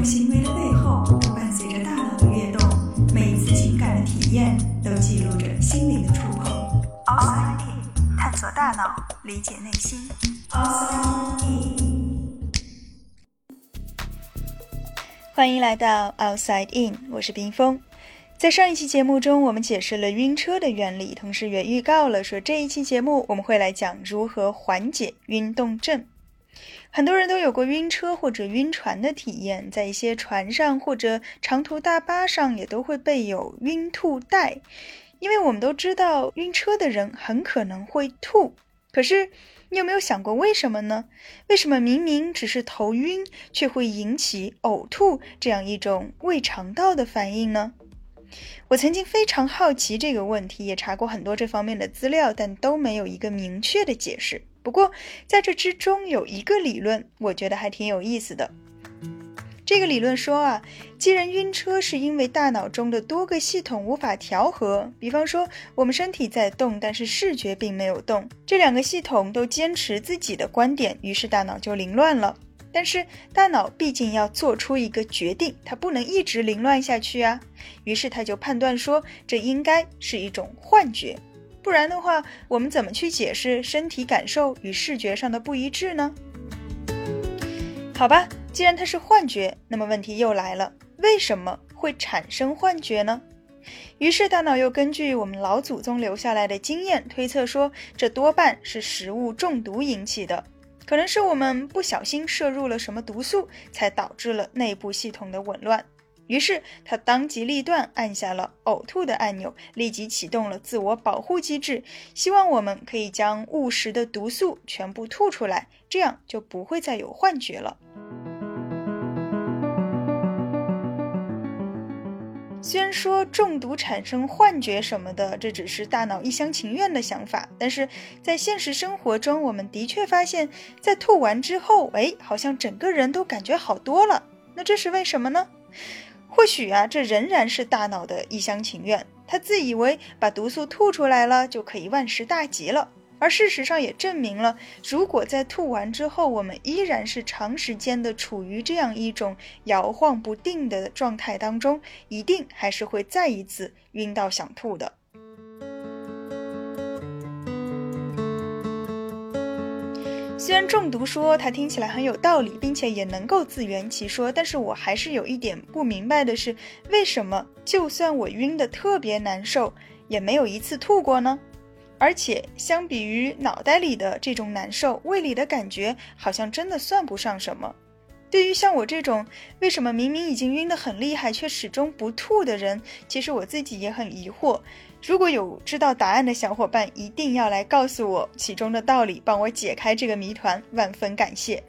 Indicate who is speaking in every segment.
Speaker 1: 种行为的背后，伴随着大脑的跃动，每一次情感的体验都记录着心灵的触碰。Outside In，探索大脑，理解内心。Outside In，
Speaker 2: 欢迎来到 Outside In，我是冰峰。在上一期节目中，我们解释了晕车的原理，同时也预告了说这一期节目我们会来讲如何缓解晕动症。很多人都有过晕车或者晕船的体验，在一些船上或者长途大巴上也都会备有晕吐袋，因为我们都知道晕车的人很可能会吐。可是你有没有想过为什么呢？为什么明明只是头晕，却会引起呕吐这样一种胃肠道的反应呢？我曾经非常好奇这个问题，也查过很多这方面的资料，但都没有一个明确的解释。不过，在这之中有一个理论，我觉得还挺有意思的。这个理论说啊，既然晕车是因为大脑中的多个系统无法调和，比方说我们身体在动，但是视觉并没有动，这两个系统都坚持自己的观点，于是大脑就凌乱了。但是大脑毕竟要做出一个决定，它不能一直凌乱下去啊，于是他就判断说，这应该是一种幻觉。不然的话，我们怎么去解释身体感受与视觉上的不一致呢？好吧，既然它是幻觉，那么问题又来了：为什么会产生幻觉呢？于是大脑又根据我们老祖宗留下来的经验推测说，这多半是食物中毒引起的，可能是我们不小心摄入了什么毒素，才导致了内部系统的紊乱。于是他当机立断按下了呕吐的按钮，立即启动了自我保护机制，希望我们可以将误食的毒素全部吐出来，这样就不会再有幻觉了。虽然说中毒产生幻觉什么的，这只是大脑一厢情愿的想法，但是在现实生活中，我们的确发现，在吐完之后，哎，好像整个人都感觉好多了。那这是为什么呢？或许啊，这仍然是大脑的一厢情愿。他自以为把毒素吐出来了，就可以万事大吉了。而事实上也证明了，如果在吐完之后，我们依然是长时间的处于这样一种摇晃不定的状态当中，一定还是会再一次晕到想吐的。虽然中毒说它听起来很有道理，并且也能够自圆其说，但是我还是有一点不明白的是，为什么就算我晕得特别难受，也没有一次吐过呢？而且相比于脑袋里的这种难受，胃里的感觉好像真的算不上什么。对于像我这种为什么明明已经晕得很厉害却始终不吐的人，其实我自己也很疑惑。如果有知道答案的小伙伴，一定要来告诉我其中的道理，帮我解开这个谜团，万分感谢。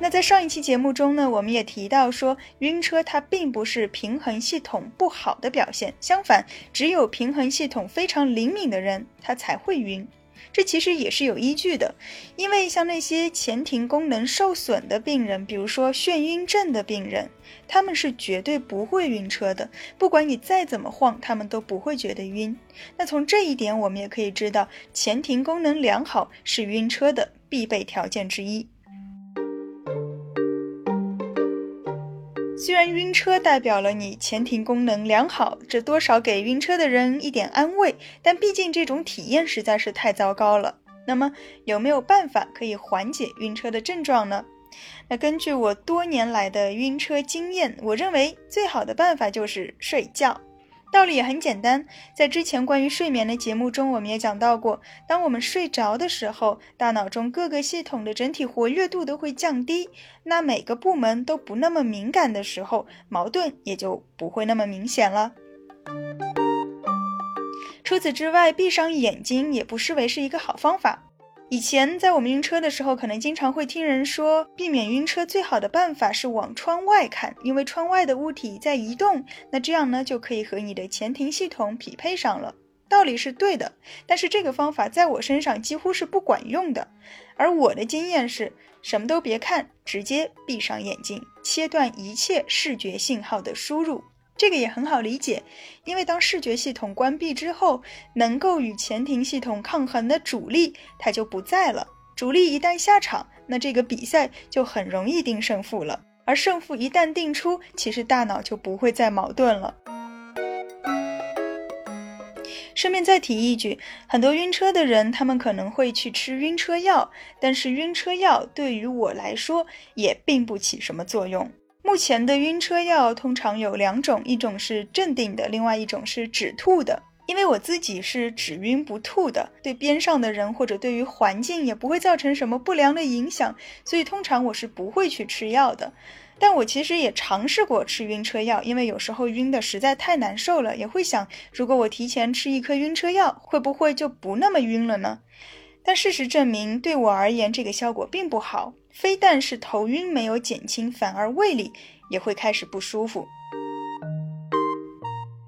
Speaker 2: 那在上一期节目中呢，我们也提到说，晕车它并不是平衡系统不好的表现，相反，只有平衡系统非常灵敏的人，他才会晕。这其实也是有依据的，因为像那些前庭功能受损的病人，比如说眩晕症的病人，他们是绝对不会晕车的。不管你再怎么晃，他们都不会觉得晕。那从这一点，我们也可以知道，前庭功能良好是晕车的必备条件之一。虽然晕车代表了你前庭功能良好，这多少给晕车的人一点安慰，但毕竟这种体验实在是太糟糕了。那么有没有办法可以缓解晕车的症状呢？那根据我多年来的晕车经验，我认为最好的办法就是睡觉。道理也很简单，在之前关于睡眠的节目中，我们也讲到过，当我们睡着的时候，大脑中各个系统的整体活跃度都会降低，那每个部门都不那么敏感的时候，矛盾也就不会那么明显了。除此之外，闭上眼睛也不失为是一个好方法。以前在我们晕车的时候，可能经常会听人说，避免晕车最好的办法是往窗外看，因为窗外的物体在移动，那这样呢就可以和你的前庭系统匹配上了。道理是对的，但是这个方法在我身上几乎是不管用的。而我的经验是，什么都别看，直接闭上眼睛，切断一切视觉信号的输入。这个也很好理解，因为当视觉系统关闭之后，能够与前庭系统抗衡的主力它就不在了。主力一旦下场，那这个比赛就很容易定胜负了。而胜负一旦定出，其实大脑就不会再矛盾了。顺便再提一句，很多晕车的人，他们可能会去吃晕车药，但是晕车药对于我来说也并不起什么作用。目前的晕车药通常有两种，一种是镇定的，另外一种是止吐的。因为我自己是只晕不吐的，对边上的人或者对于环境也不会造成什么不良的影响，所以通常我是不会去吃药的。但我其实也尝试过吃晕车药，因为有时候晕的实在太难受了，也会想，如果我提前吃一颗晕车药，会不会就不那么晕了呢？但事实证明，对我而言，这个效果并不好，非但是头晕没有减轻，反而胃里也会开始不舒服。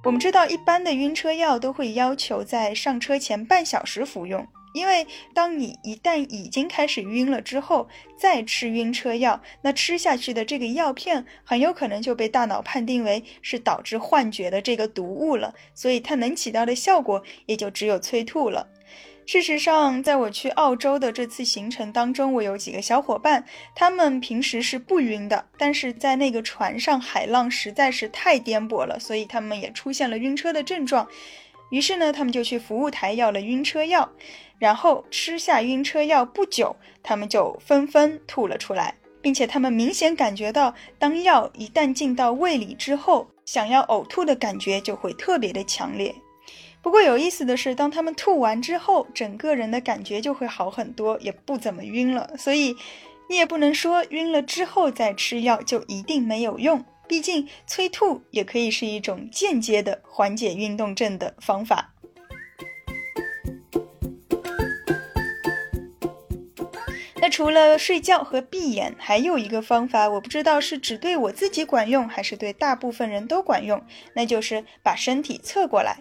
Speaker 2: 我们知道，一般的晕车药都会要求在上车前半小时服用，因为当你一旦已经开始晕了之后，再吃晕车药，那吃下去的这个药片很有可能就被大脑判定为是导致幻觉的这个毒物了，所以它能起到的效果也就只有催吐了。事实上，在我去澳洲的这次行程当中，我有几个小伙伴，他们平时是不晕的，但是在那个船上海浪实在是太颠簸了，所以他们也出现了晕车的症状。于是呢，他们就去服务台要了晕车药，然后吃下晕车药不久，他们就纷纷吐了出来，并且他们明显感觉到，当药一旦进到胃里之后，想要呕吐的感觉就会特别的强烈。不过有意思的是，当他们吐完之后，整个人的感觉就会好很多，也不怎么晕了。所以，你也不能说晕了之后再吃药就一定没有用。毕竟，催吐也可以是一种间接的缓解运动症的方法。那除了睡觉和闭眼，还有一个方法，我不知道是只对我自己管用，还是对大部分人都管用，那就是把身体侧过来。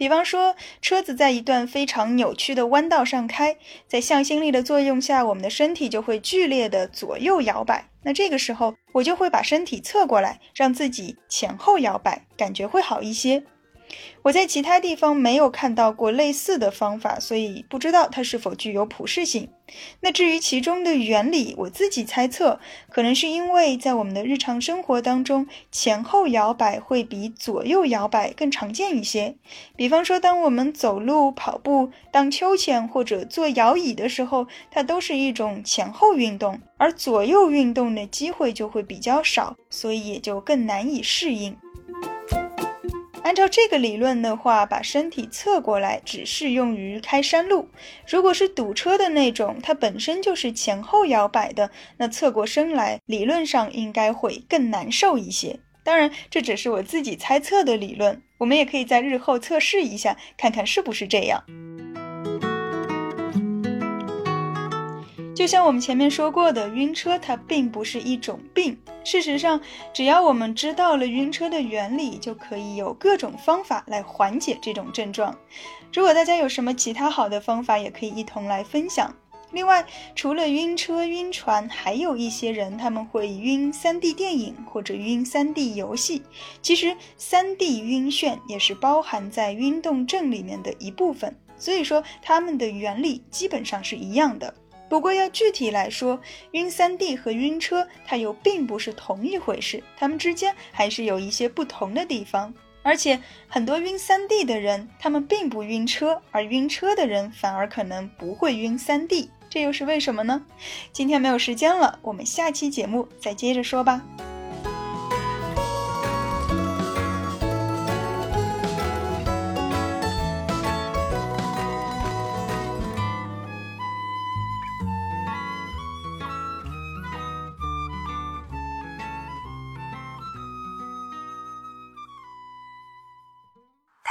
Speaker 2: 比方说，车子在一段非常扭曲的弯道上开，在向心力的作用下，我们的身体就会剧烈的左右摇摆。那这个时候，我就会把身体侧过来，让自己前后摇摆，感觉会好一些。我在其他地方没有看到过类似的方法，所以不知道它是否具有普适性。那至于其中的原理，我自己猜测，可能是因为在我们的日常生活当中，前后摇摆会比左右摇摆更常见一些。比方说，当我们走路、跑步、荡秋千或者坐摇椅的时候，它都是一种前后运动，而左右运动的机会就会比较少，所以也就更难以适应。按照这个理论的话，把身体侧过来只适用于开山路。如果是堵车的那种，它本身就是前后摇摆的，那侧过身来，理论上应该会更难受一些。当然，这只是我自己猜测的理论，我们也可以在日后测试一下，看看是不是这样。就像我们前面说过的，晕车它并不是一种病。事实上，只要我们知道了晕车的原理，就可以有各种方法来缓解这种症状。如果大家有什么其他好的方法，也可以一同来分享。另外，除了晕车、晕船，还有一些人他们会晕 3D 电影或者晕 3D 游戏。其实，3D 晕眩也是包含在晕动症里面的一部分，所以说它们的原理基本上是一样的。不过要具体来说，晕三 D 和晕车它又并不是同一回事，它们之间还是有一些不同的地方。而且很多晕三 D 的人，他们并不晕车，而晕车的人反而可能不会晕三 D，这又是为什么呢？今天没有时间了，我们下期节目再接着说吧。